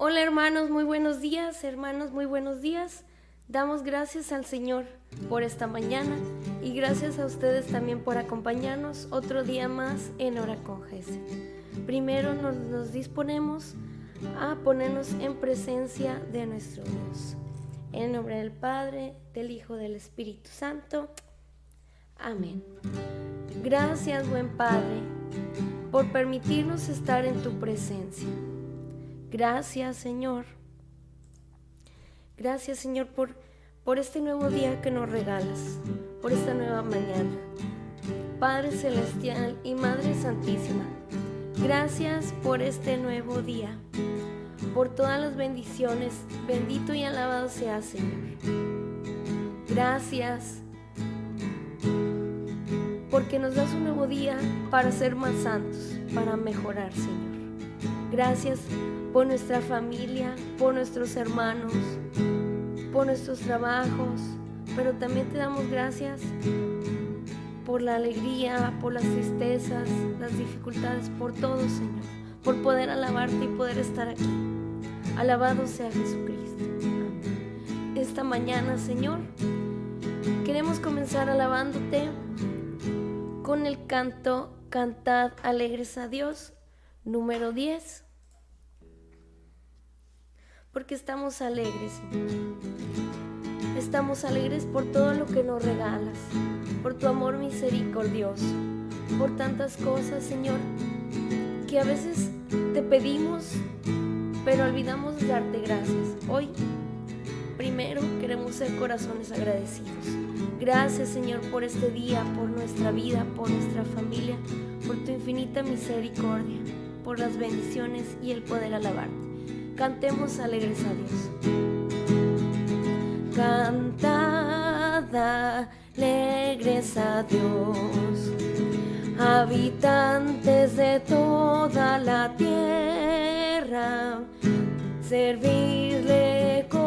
Hola hermanos, muy buenos días, hermanos, muy buenos días. Damos gracias al Señor por esta mañana y gracias a ustedes también por acompañarnos otro día más en Hora con Jesús. Primero nos, nos disponemos a ponernos en presencia de nuestro Dios. En nombre del Padre, del Hijo, del Espíritu Santo. Amén. Gracias, buen Padre, por permitirnos estar en tu presencia. Gracias, Señor. Gracias, Señor, por, por este nuevo día que nos regalas, por esta nueva mañana. Padre Celestial y Madre Santísima, gracias por este nuevo día, por todas las bendiciones. Bendito y alabado sea, Señor. Gracias porque nos das un nuevo día para ser más santos, para mejorar, Señor. Gracias por nuestra familia, por nuestros hermanos, por nuestros trabajos, pero también te damos gracias por la alegría, por las tristezas, las dificultades, por todo, Señor, por poder alabarte y poder estar aquí. Alabado sea Jesucristo. Esta mañana, Señor, queremos comenzar alabándote con el canto Cantad alegres a Dios, número 10 porque estamos alegres, Estamos alegres por todo lo que nos regalas, por tu amor misericordioso, por tantas cosas, Señor, que a veces te pedimos, pero olvidamos darte gracias. Hoy, primero, queremos ser corazones agradecidos. Gracias, Señor, por este día, por nuestra vida, por nuestra familia, por tu infinita misericordia, por las bendiciones y el poder alabarte. Cantemos alegres a Dios. Cantad alegres a Dios, habitantes de toda la tierra, servirle con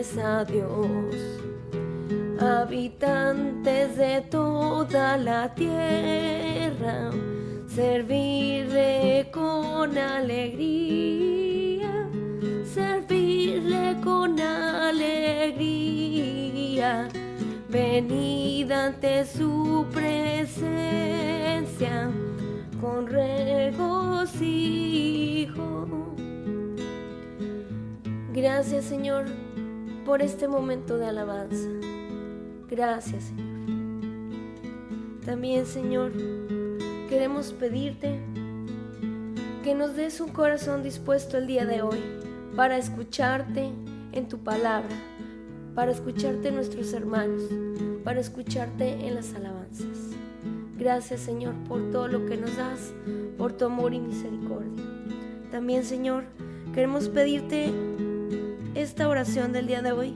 Dios, habitantes de toda la tierra, servirle con alegría, servirle con alegría, venid ante su presencia con regocijo. Gracias Señor por este momento de alabanza. Gracias, Señor. También, Señor, queremos pedirte que nos des un corazón dispuesto el día de hoy para escucharte en tu palabra, para escucharte nuestros hermanos. para escucharte en las alabanzas. Gracias Señor por todo lo que nos das, por tu amor y misericordia. También Señor, queremos pedirte esta oración del día de hoy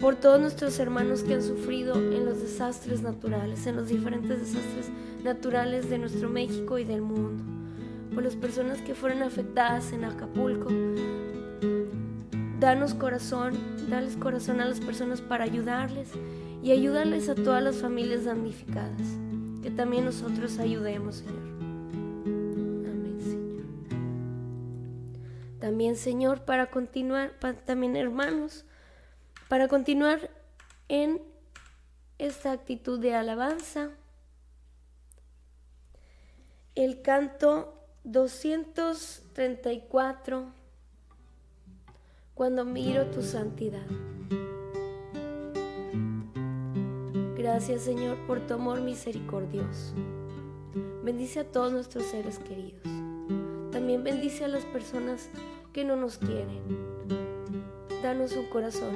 por todos nuestros hermanos que han sufrido en los desastres naturales, en los diferentes desastres naturales de nuestro México y del mundo, por las personas que fueron afectadas en Acapulco. Danos corazón, dales corazón a las personas para ayudarles y ayudarles a todas las familias damnificadas. Que también nosotros ayudemos, Señor. También, Señor, para continuar, también hermanos, para continuar en esta actitud de alabanza, el canto 234, cuando miro tu santidad. Gracias Señor por tu amor misericordioso. Bendice a todos nuestros seres queridos. También bendice a las personas que no nos quieren. Danos un corazón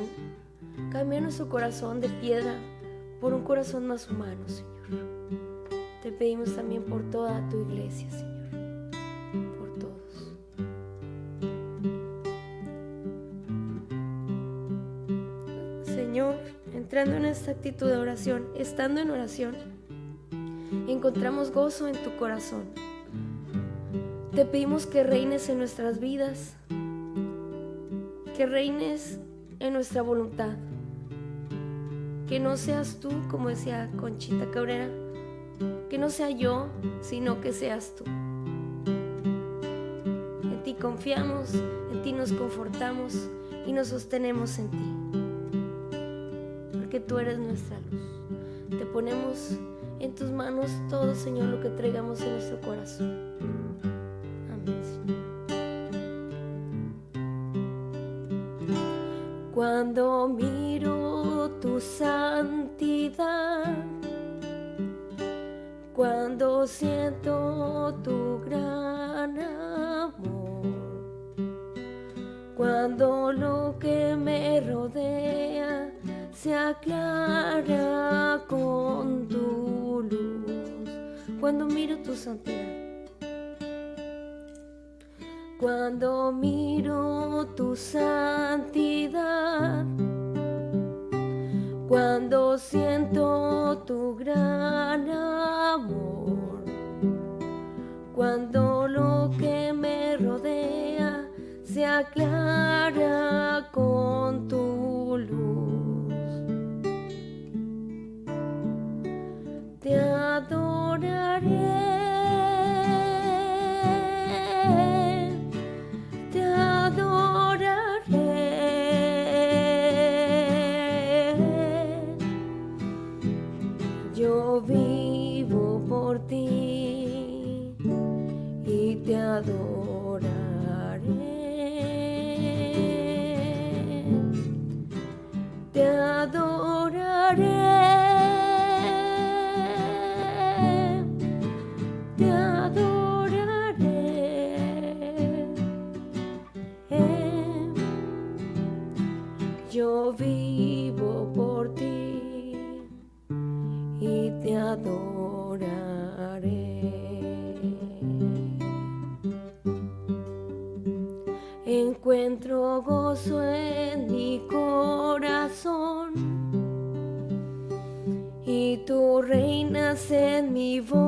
Cambia nuestro corazón de piedra por un corazón más humano, Señor. Te pedimos también por toda tu iglesia, Señor. Por todos. Señor, entrando en esta actitud de oración, estando en oración, encontramos gozo en tu corazón. Te pedimos que reines en nuestras vidas, que reines en nuestra voluntad. Que no seas tú, como decía Conchita Cabrera, que no sea yo, sino que seas tú. En ti confiamos, en ti nos confortamos y nos sostenemos en ti. Porque tú eres nuestra luz. Te ponemos en tus manos todo, Señor, lo que traigamos en nuestro corazón. Cuando miro tu santidad, cuando siento tu gran amor, cuando lo que me rodea se aclara con tu luz, cuando miro tu santidad cuando miro tu santidad, cuando siento tu gran amor, cuando lo que me rodea se aclara con tu luz. Te adoraré. Encuentro gozo en mi corazón y tú reinas en mi voluntad.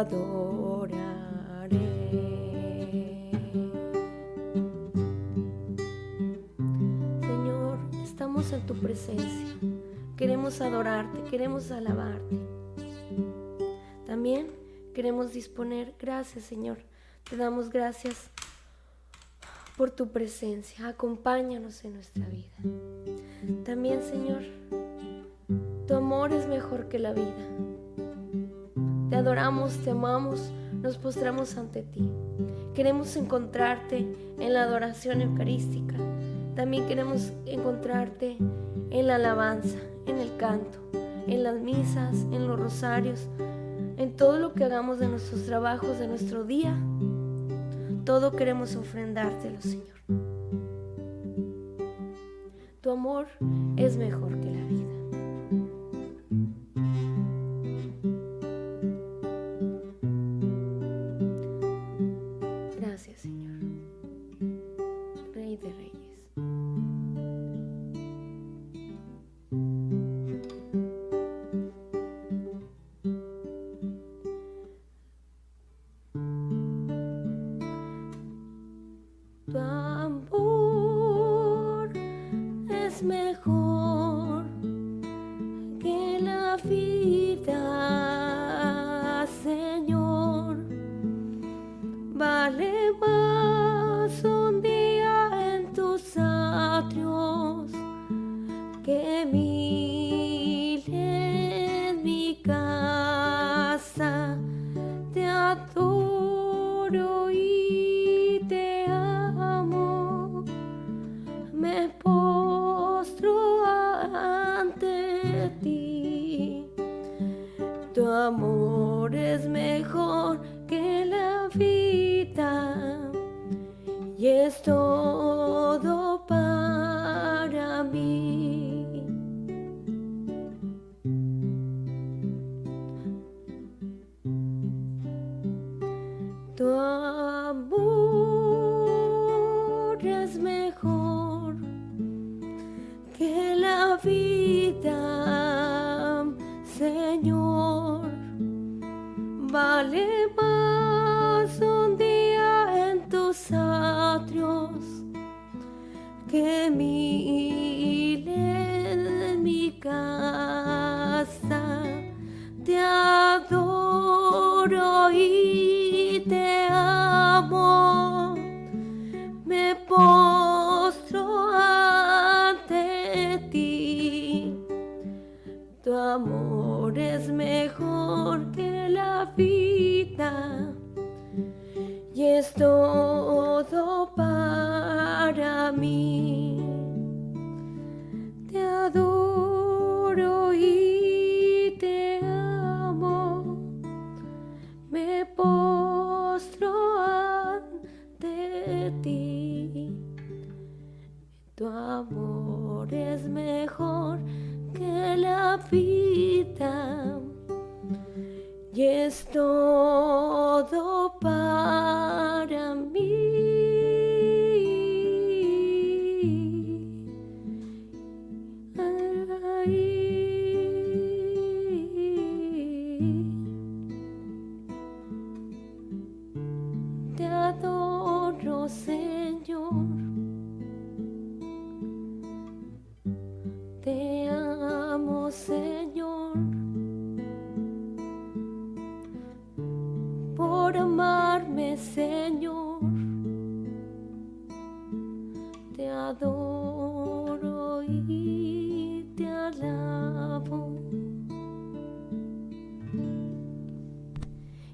adoraré. Señor, estamos en tu presencia. Queremos adorarte, queremos alabarte. También queremos disponer, gracias Señor, te damos gracias por tu presencia. Acompáñanos en nuestra vida. También, Señor, tu amor es mejor que la vida. Te adoramos, te amamos, nos postramos ante ti. Queremos encontrarte en la adoración eucarística. También queremos encontrarte en la alabanza, en el canto, en las misas, en los rosarios, en todo lo que hagamos de nuestros trabajos, de nuestro día todo queremos ofrendártelo, Señor. Tu amor es mejor que la vida. tu amor es mejor. do amor.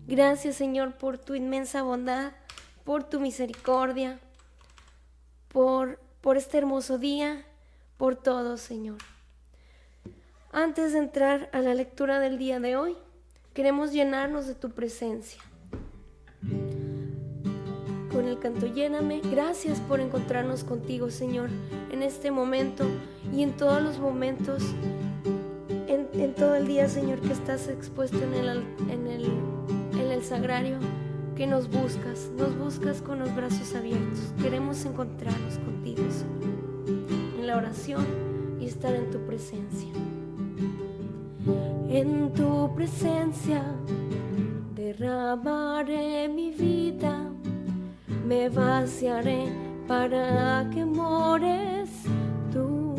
Gracias Señor por tu inmensa bondad, por tu misericordia, por, por este hermoso día, por todo Señor. Antes de entrar a la lectura del día de hoy, queremos llenarnos de tu presencia. El canto Lléname, gracias por encontrarnos contigo Señor en este momento y en todos los momentos, en, todo el día Señor que estás expuesto en el, en el en el sagrario que nos buscas, nos buscas con los brazos abiertos. Queremos encontrarnos contigo, en la oración y estar en tu presencia. En tu presencia derramaré mi vida, me vaciaré para que mores tú.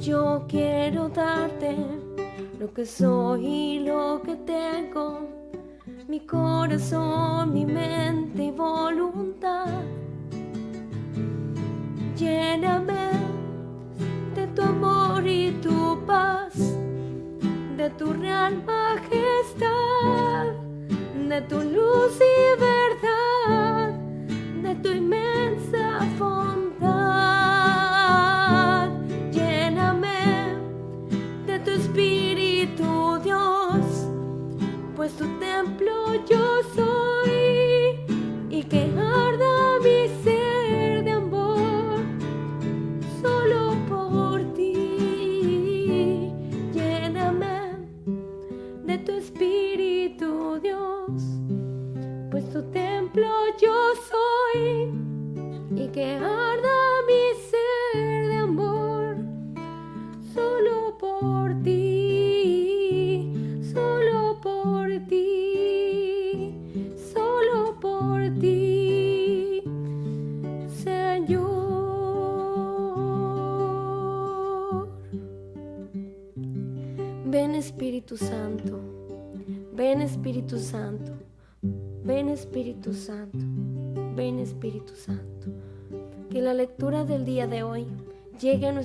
Yo quiero darte lo que soy y lo que tengo, mi corazón, mi mente y voluntad. Lléname de tu amor y tu paz, de tu real majestad, de tu luz y verdad, de tu inmensa bondad. Lléname de tu espíritu, Dios, pues tu templo yo soy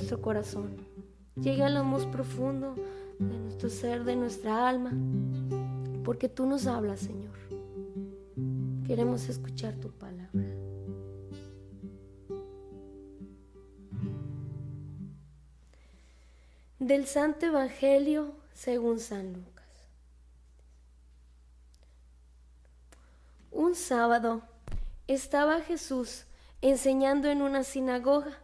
nuestro corazón, llegue a lo más profundo de nuestro ser, de nuestra alma, porque tú nos hablas, Señor. Queremos escuchar tu palabra. Del Santo Evangelio según San Lucas. Un sábado estaba Jesús enseñando en una sinagoga.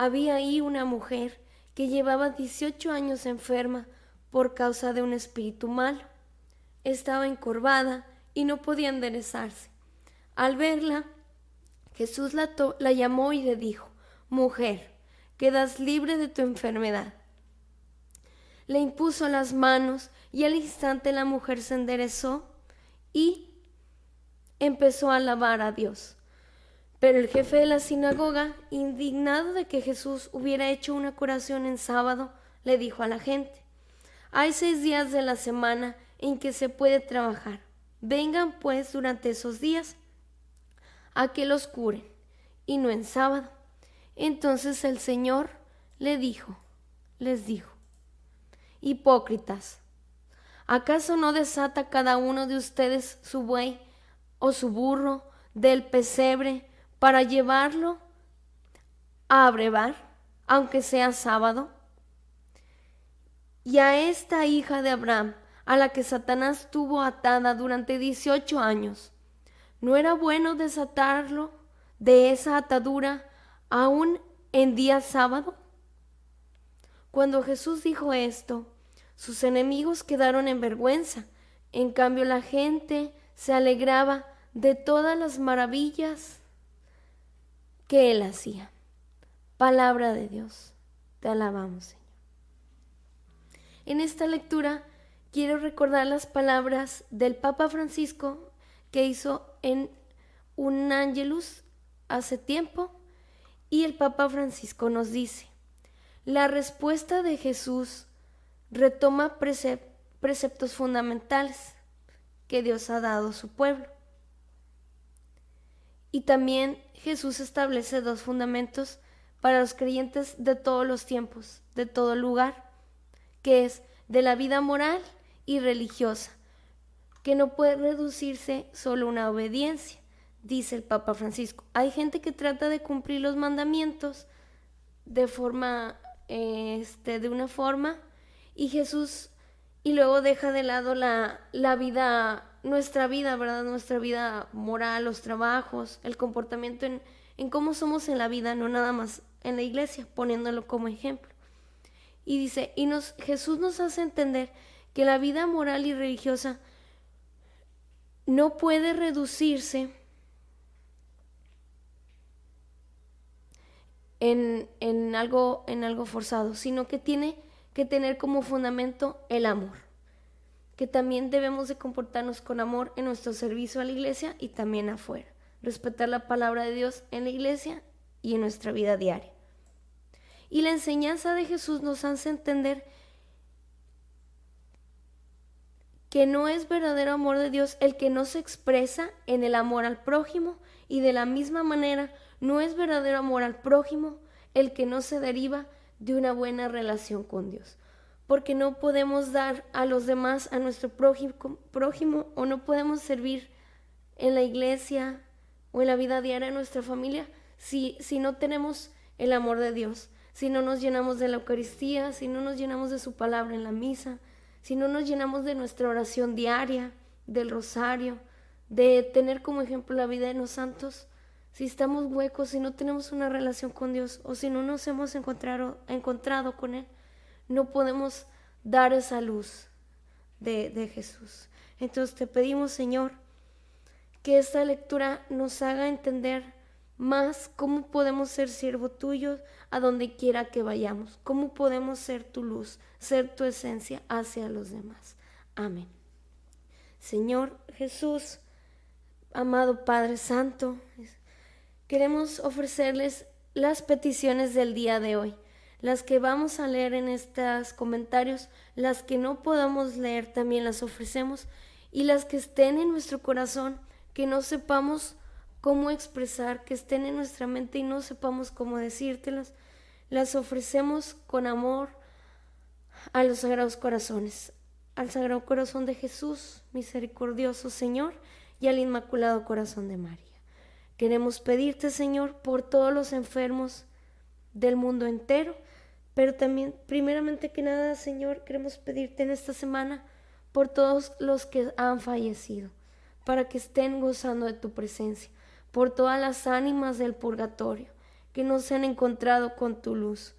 Había ahí una mujer que llevaba 18 años enferma por causa de un espíritu malo. Estaba encorvada y no podía enderezarse. Al verla, Jesús la, la llamó y le dijo, Mujer, quedas libre de tu enfermedad. Le impuso las manos y al instante la mujer se enderezó y empezó a alabar a Dios. Pero el jefe de la sinagoga, indignado de que Jesús hubiera hecho una curación en sábado, le dijo a la gente, hay seis días de la semana en que se puede trabajar. Vengan pues durante esos días a que los curen, y no en sábado. Entonces el Señor le dijo, les dijo, hipócritas, ¿acaso no desata cada uno de ustedes su buey o su burro del pesebre para llevarlo a abrevar, aunque sea sábado? Y a esta hija de Abraham, a la que Satanás tuvo atada durante 18 años, ¿no era bueno desatarlo de esa atadura aún en día sábado? Cuando Jesús dijo esto, sus enemigos quedaron en vergüenza. En cambio, la gente se alegraba de todas las maravillas que él hacía. Palabra de Dios. Te alabamos, Señor. En esta lectura quiero recordar las palabras del Papa Francisco que hizo en un ángelus hace tiempo y el Papa Francisco nos dice, la respuesta de Jesús retoma precep- preceptos fundamentales que Dios ha dado a su pueblo. Y también Jesús establece dos fundamentos para los creyentes de todos los tiempos, de todo lugar, que es de la vida moral y religiosa, que no puede reducirse solo a una obediencia, dice el Papa Francisco. Hay gente que trata de cumplir los mandamientos de forma, este, de una forma, y Jesús, y luego deja de lado la, la vida, nuestra vida, ¿verdad? Nuestra vida moral, los trabajos, el comportamiento en, en cómo somos en la vida, no nada más en la iglesia, poniéndolo como ejemplo. Y dice, y nos, Jesús nos hace entender que la vida moral y religiosa no puede reducirse en, en, algo, en algo forzado, sino que tiene que tener como fundamento el amor. Que también debemos de comportarnos con amor en nuestro servicio a la iglesia y también afuera. Respetar la palabra de Dios en la iglesia y en nuestra vida diaria. Y la enseñanza de Jesús nos hace entender que no es verdadero amor de Dios el que no se expresa en el amor al prójimo y de la misma manera no es verdadero amor al prójimo el que no se deriva de una buena relación con Dios. Porque no podemos dar a los demás, a nuestro prójimo, prójimo o no podemos servir en la iglesia o en la vida diaria de nuestra familia si, si no tenemos el amor de Dios, si no nos llenamos de la Eucaristía, si no nos llenamos de su palabra en la misa, si no nos llenamos de nuestra oración diaria, del rosario, de tener como ejemplo la vida de los santos, si estamos huecos, si no tenemos una relación con Dios o si no nos hemos encontrado, encontrado con Él, no podemos dar esa luz de, de Jesús. Entonces te pedimos, Señor, que esta lectura nos haga entender más cómo podemos ser siervo tuyo a donde quiera que vayamos, cómo podemos ser tu luz, ser tu esencia hacia los demás. Amén. Señor Jesús, amado Padre Santo, queremos ofrecerles las peticiones del día de hoy, las que vamos a leer en estos comentarios, las que no podamos leer también las ofrecemos y las que estén en nuestro corazón, que no sepamos cómo expresar, que estén en nuestra mente y no sepamos cómo decírtelas, las ofrecemos con amor a los sagrados corazones, al Sagrado Corazón de Jesús, misericordioso Señor, y al Inmaculado Corazón de María. Queremos pedirte, Señor, por todos los enfermos del mundo entero, pero también, primeramente que nada, Señor, queremos pedirte en esta semana por todos los que han fallecido, para que estén gozando de tu presencia por todas las ánimas del purgatorio que no se han encontrado con tu luz.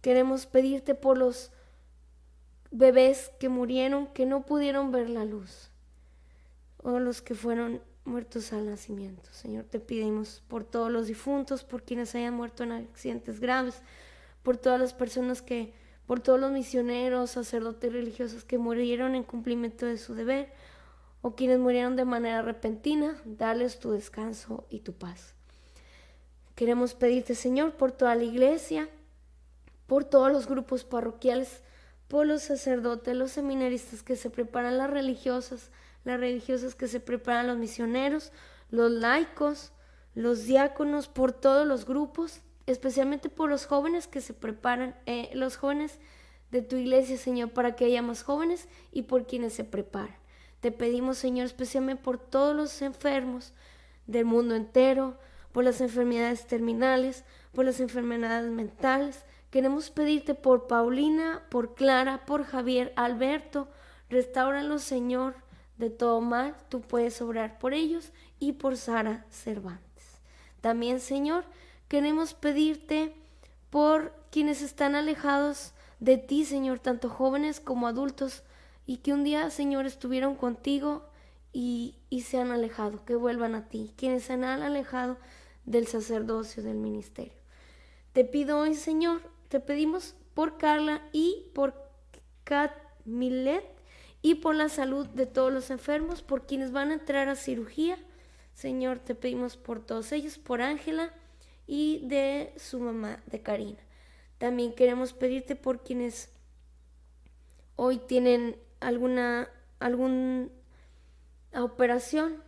Queremos pedirte por los bebés que murieron, que no pudieron ver la luz, o los que fueron muertos al nacimiento. Señor, te pedimos por todos los difuntos, por quienes hayan muerto en accidentes graves, por todas las personas que, por todos los misioneros, sacerdotes religiosos que murieron en cumplimiento de su deber, o quienes murieron de manera repentina, darles tu descanso y tu paz. Queremos pedirte, Señor, por toda la iglesia, por todos los grupos parroquiales, por los sacerdotes, los seminaristas que se preparan, las religiosas, las religiosas que se preparan, los misioneros, los laicos, los diáconos, por todos los grupos, especialmente por los jóvenes que se preparan, eh, los jóvenes de tu iglesia, Señor, para que haya más jóvenes y por quienes se preparan. Te pedimos, Señor, especialmente por todos los enfermos del mundo entero, por las enfermedades terminales, por las enfermedades mentales. Queremos pedirte por Paulina, por Clara, por Javier, Alberto. Restáuralos, Señor, de todo mal. Tú puedes obrar por ellos y por Sara Cervantes. También, Señor, queremos pedirte por quienes están alejados de ti, Señor, tanto jóvenes como adultos y que un día, Señor, estuvieron contigo y, y se han alejado, que vuelvan a ti, quienes se han alejado del sacerdocio, del ministerio. Te pido hoy, Señor, te pedimos por Carla y por Kat Millet y por la salud de todos los enfermos, por quienes van a entrar a cirugía. Señor, te pedimos por todos ellos, por Ángela y de su mamá, de Karina. También queremos pedirte por quienes hoy tienen alguna, alguna operación,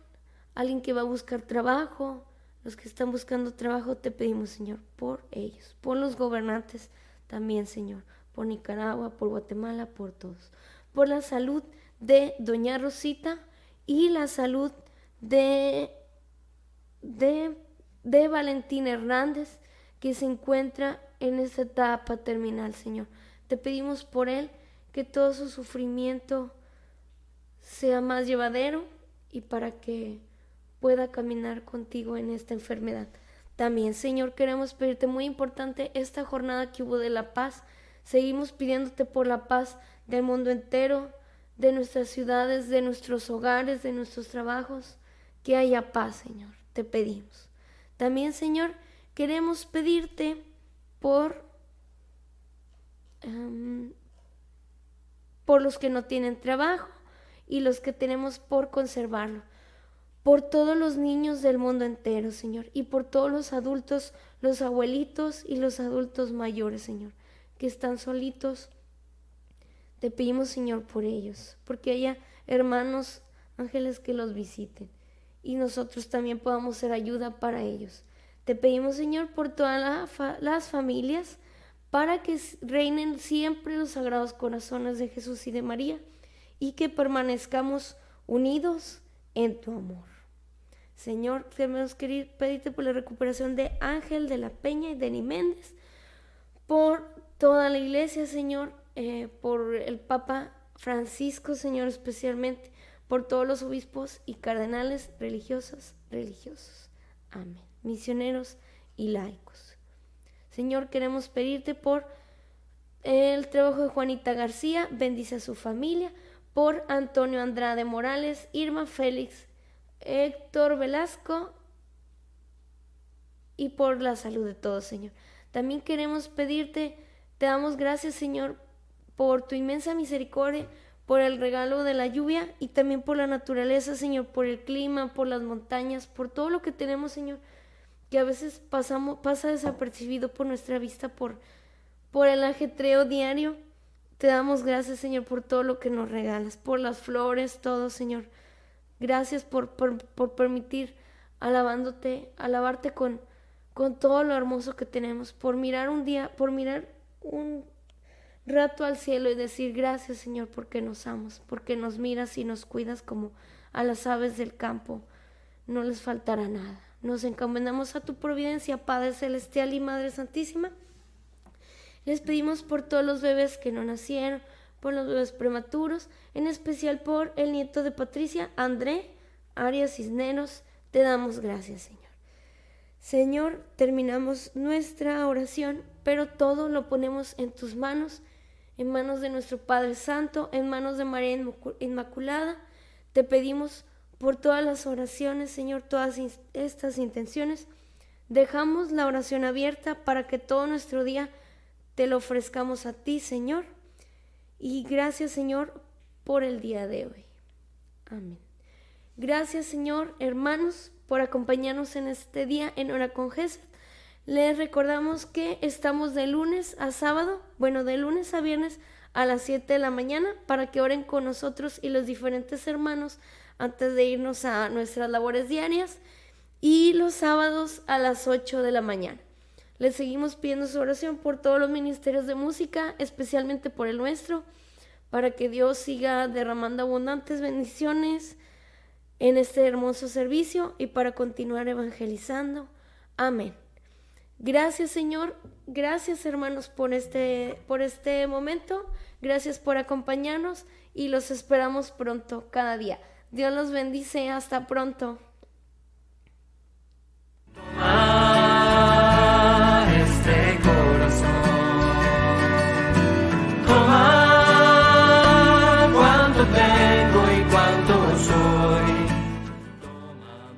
alguien que va a buscar trabajo, los que están buscando trabajo, te pedimos, Señor, por ellos, por los gobernantes también, Señor, por Nicaragua, por Guatemala, por todos, por la salud de Doña Rosita y la salud de, de, de Valentín Hernández, que se encuentra en esta etapa terminal, Señor. Te pedimos por él que todo su sufrimiento sea más llevadero y para que pueda caminar contigo en esta enfermedad. También, Señor, queremos pedirte muy importante esta jornada que hubo de la paz. Seguimos pidiéndote por la paz del mundo entero, de nuestras ciudades, de nuestros hogares, de nuestros trabajos. Que haya paz, Señor, te pedimos. También, Señor, queremos pedirte por em, por los que no tienen trabajo y los que tenemos por conservarlo. Por todos los niños del mundo entero, Señor, y por todos los adultos, los abuelitos y los adultos mayores, Señor, que están solitos. Te pedimos, Señor, por ellos, porque haya hermanos ángeles que los visiten y nosotros también podamos ser ayuda para ellos. Te pedimos, Señor, por todas las familias, para que reinen siempre los sagrados corazones de Jesús y de María, y que permanezcamos unidos en tu amor. Señor, queremos pedirte por la recuperación de Ángel de la Peña y de Méndez, por toda la iglesia, Señor, eh, por el Papa Francisco, Señor, especialmente, por todos los obispos y cardenales religiosos, religiosos. Amén. Misioneros y laicos. Señor, queremos pedirte por el trabajo de Juanita García, bendice a su familia, por Antonio Andrade Morales, Irma Félix, Héctor Velasco y por la salud de todos, Señor. También queremos pedirte, te damos gracias, Señor, por tu inmensa misericordia, por el regalo de la lluvia y también por la naturaleza, Señor, por el clima, por las montañas, por todo lo que tenemos, Señor, que a veces pasamos, pasa desapercibido por nuestra vista, por, por el ajetreo diario. Te damos gracias, Señor, por todo lo que nos regalas, por las flores, todo, Señor. Gracias por, por, por permitir alabándote, alabarte con, con todo lo hermoso que tenemos, por mirar un día, por mirar un rato al cielo y decir gracias Señor porque nos amas, porque nos miras y nos cuidas como a las aves del campo. No les faltará nada. Nos encomendamos a tu providencia, Padre Celestial y Madre Santísima. Les pedimos por todos los bebés que no nacieron, por los bebés prematuros, en especial por el nieto de Patricia, André Arias Cisneros. Te damos gracias, Señor. Señor, terminamos nuestra oración, pero todo lo ponemos en tus manos en manos de nuestro Padre Santo, en manos de María Inmaculada. Te pedimos por todas las oraciones, Señor, todas estas intenciones. Dejamos la oración abierta para que todo nuestro día te lo ofrezcamos a ti, Señor. Y gracias, Señor, por el día de hoy. Amén. Gracias, Señor, hermanos, por acompañarnos en este día en hora con Jesús. Les recordamos que estamos de lunes a sábado, bueno, de lunes a viernes a las 7 de la mañana para que oren con nosotros y los diferentes hermanos antes de irnos a nuestras labores diarias y los sábados a las 8 de la mañana. Les seguimos pidiendo su oración por todos los ministerios de música, especialmente por el nuestro, para que Dios siga derramando abundantes bendiciones en este hermoso servicio y para continuar evangelizando. Amén. Gracias Señor, gracias hermanos por este, por este momento, gracias por acompañarnos y los esperamos pronto cada día. Dios los bendice, hasta pronto.